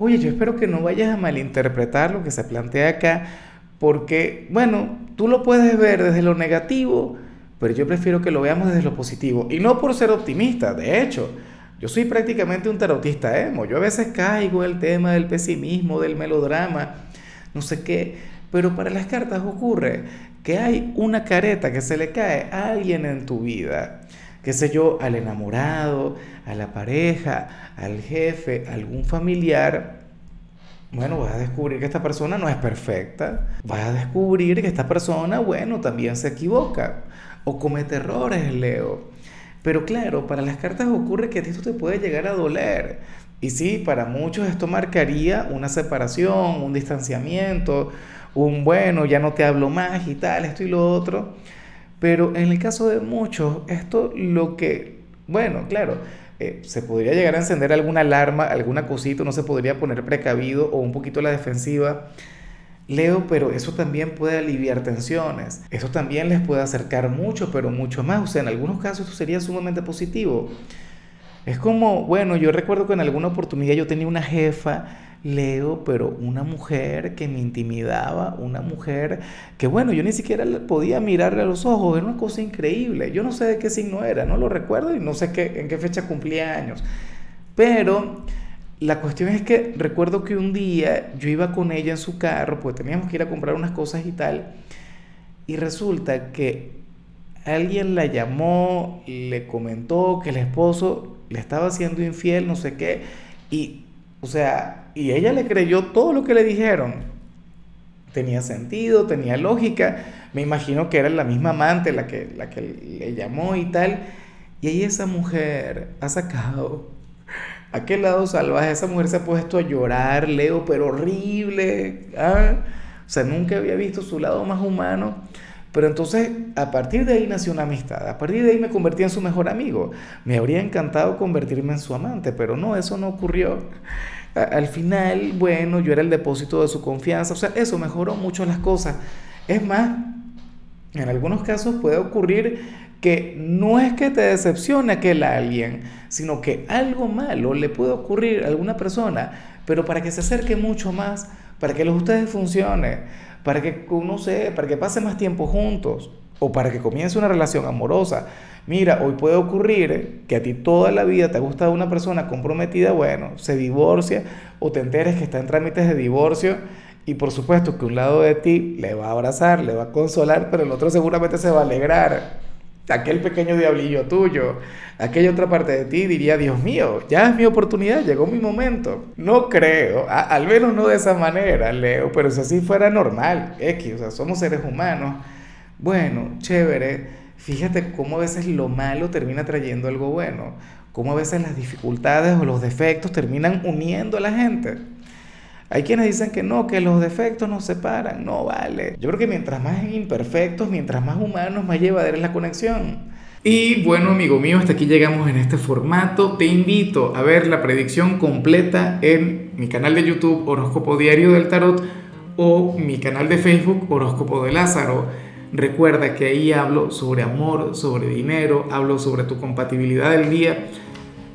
Oye, yo espero que no vayas a malinterpretar lo que se plantea acá, porque, bueno, tú lo puedes ver desde lo negativo, pero yo prefiero que lo veamos desde lo positivo. Y no por ser optimista, de hecho, yo soy prácticamente un tarotista emo. Yo a veces caigo el tema del pesimismo, del melodrama, no sé qué, pero para las cartas ocurre que hay una careta que se le cae a alguien en tu vida qué sé yo, al enamorado, a la pareja, al jefe, algún familiar, bueno, vas a descubrir que esta persona no es perfecta, vas a descubrir que esta persona, bueno, también se equivoca o comete errores, Leo. Pero claro, para las cartas ocurre que esto te puede llegar a doler. Y sí, para muchos esto marcaría una separación, un distanciamiento, un bueno, ya no te hablo más y tal, esto y lo otro. Pero en el caso de muchos, esto lo que, bueno, claro, eh, se podría llegar a encender alguna alarma, alguna cosita, no se podría poner precavido o un poquito a la defensiva. Leo, pero eso también puede aliviar tensiones, eso también les puede acercar mucho, pero mucho más. O sea, en algunos casos esto sería sumamente positivo. Es como, bueno, yo recuerdo que en alguna oportunidad yo tenía una jefa Leo, pero una mujer que me intimidaba, una mujer que, bueno, yo ni siquiera podía mirarle a los ojos, era una cosa increíble. Yo no sé de qué signo era, no lo recuerdo y no sé qué, en qué fecha cumplía años. Pero la cuestión es que recuerdo que un día yo iba con ella en su carro, pues teníamos que ir a comprar unas cosas y tal, y resulta que alguien la llamó, le comentó que el esposo le estaba haciendo infiel, no sé qué, y o sea, y ella le creyó todo lo que le dijeron. Tenía sentido, tenía lógica. Me imagino que era la misma amante la que, la que le llamó y tal. Y ahí esa mujer ha sacado aquel lado salvaje. Esa mujer se ha puesto a llorar, Leo, pero horrible. ¿ah? O sea, nunca había visto su lado más humano. Pero entonces, a partir de ahí nació una amistad. A partir de ahí me convertí en su mejor amigo. Me habría encantado convertirme en su amante, pero no, eso no ocurrió. Al final, bueno, yo era el depósito de su confianza. O sea, eso mejoró mucho las cosas. Es más, en algunos casos puede ocurrir que no es que te decepcione aquel alguien, sino que algo malo le puede ocurrir a alguna persona, pero para que se acerque mucho más, para que los ustedes funcione para que, no sé, para que pase más tiempo juntos o para que comience una relación amorosa. Mira, hoy puede ocurrir que a ti toda la vida te ha gustado una persona comprometida, bueno, se divorcia o te enteres que está en trámites de divorcio y por supuesto que un lado de ti le va a abrazar, le va a consolar, pero el otro seguramente se va a alegrar aquel pequeño diablillo tuyo, aquella otra parte de ti diría, Dios mío, ya es mi oportunidad, llegó mi momento. No creo, al menos no de esa manera, Leo, pero si así fuera normal, X, o sea, somos seres humanos. Bueno, chévere, fíjate cómo a veces lo malo termina trayendo algo bueno, cómo a veces las dificultades o los defectos terminan uniendo a la gente. Hay quienes dicen que no, que los defectos nos separan. No vale. Yo creo que mientras más imperfectos, mientras más humanos, más llevadera es la conexión. Y bueno, amigo mío, hasta aquí llegamos en este formato. Te invito a ver la predicción completa en mi canal de YouTube Horóscopo Diario del Tarot o mi canal de Facebook Horóscopo de Lázaro. Recuerda que ahí hablo sobre amor, sobre dinero, hablo sobre tu compatibilidad del día